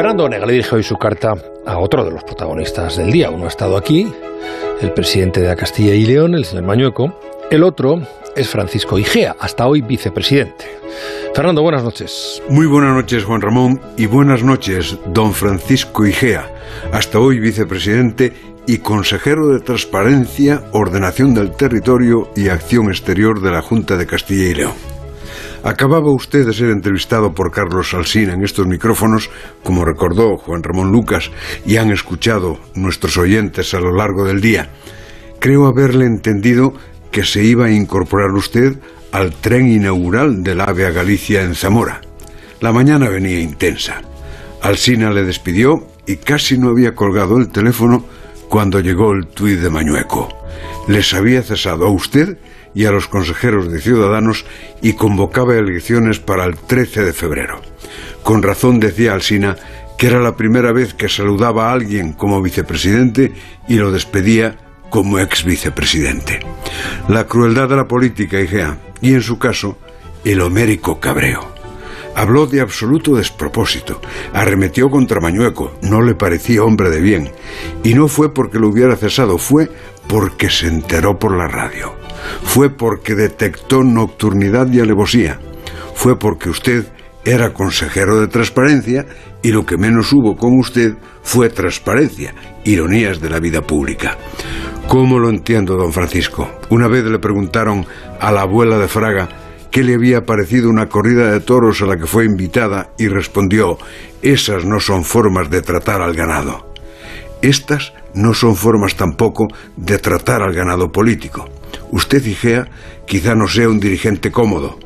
Fernando Onega le dirige hoy su carta a otro de los protagonistas del día. Uno ha estado aquí, el presidente de Castilla y León, el señor Mañueco. El otro es Francisco Igea, hasta hoy vicepresidente. Fernando, buenas noches. Muy buenas noches, Juan Ramón, y buenas noches, don Francisco Igea, hasta hoy vicepresidente y consejero de Transparencia, Ordenación del Territorio y Acción Exterior de la Junta de Castilla y León. Acababa usted de ser entrevistado por Carlos Alsina en estos micrófonos, como recordó Juan Ramón Lucas, y han escuchado nuestros oyentes a lo largo del día. Creo haberle entendido que se iba a incorporar usted al tren inaugural del AVE a Galicia en Zamora. La mañana venía intensa. Alsina le despidió y casi no había colgado el teléfono cuando llegó el tuit de Mañueco. Les había cesado a usted y a los consejeros de Ciudadanos y convocaba elecciones para el 13 de febrero. Con razón decía Alsina que era la primera vez que saludaba a alguien como vicepresidente y lo despedía como ex vicepresidente. La crueldad de la política, Igea, y en su caso, el homérico cabreo. Habló de absoluto despropósito, arremetió contra Mañueco, no le parecía hombre de bien, y no fue porque lo hubiera cesado, fue porque se enteró por la radio, fue porque detectó nocturnidad y alevosía, fue porque usted era consejero de transparencia y lo que menos hubo con usted fue transparencia, ironías de la vida pública. ¿Cómo lo entiendo, don Francisco? Una vez le preguntaron a la abuela de Fraga qué le había parecido una corrida de toros a la que fue invitada y respondió, esas no son formas de tratar al ganado. Estas no son formas tampoco de tratar al ganado político. Usted, Igea, quizá no sea un dirigente cómodo.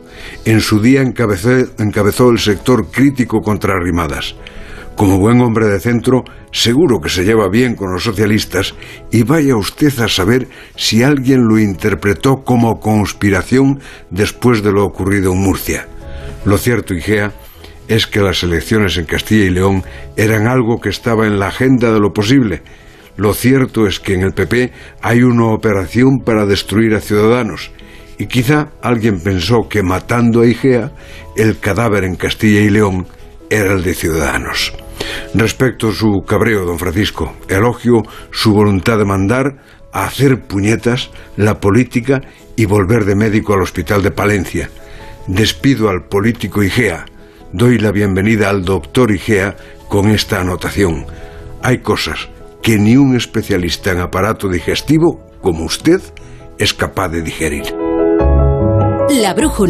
En su día encabezó, encabezó el sector crítico contra Arrimadas. Como buen hombre de centro, seguro que se lleva bien con los socialistas y vaya usted a saber si alguien lo interpretó como conspiración después de lo ocurrido en Murcia. Lo cierto, Igea, es que las elecciones en Castilla y León eran algo que estaba en la agenda de lo posible. Lo cierto es que en el PP hay una operación para destruir a ciudadanos y quizá alguien pensó que matando a Igea, el cadáver en Castilla y León era el de Ciudadanos. Respecto su cabreo, don Francisco, elogio su voluntad de mandar a hacer puñetas la política y volver de médico al hospital de Palencia. Despido al político Igea. Doy la bienvenida al doctor Igea con esta anotación. Hay cosas que ni un especialista en aparato digestivo como usted es capaz de digerir. La brújula.